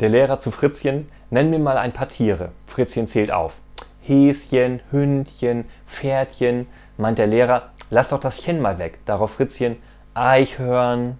Der Lehrer zu Fritzchen, nenn mir mal ein paar Tiere. Fritzchen zählt auf. Häschen, Hündchen, Pferdchen, meint der Lehrer, lass doch das Chen mal weg. Darauf Fritzchen, Eichhörn,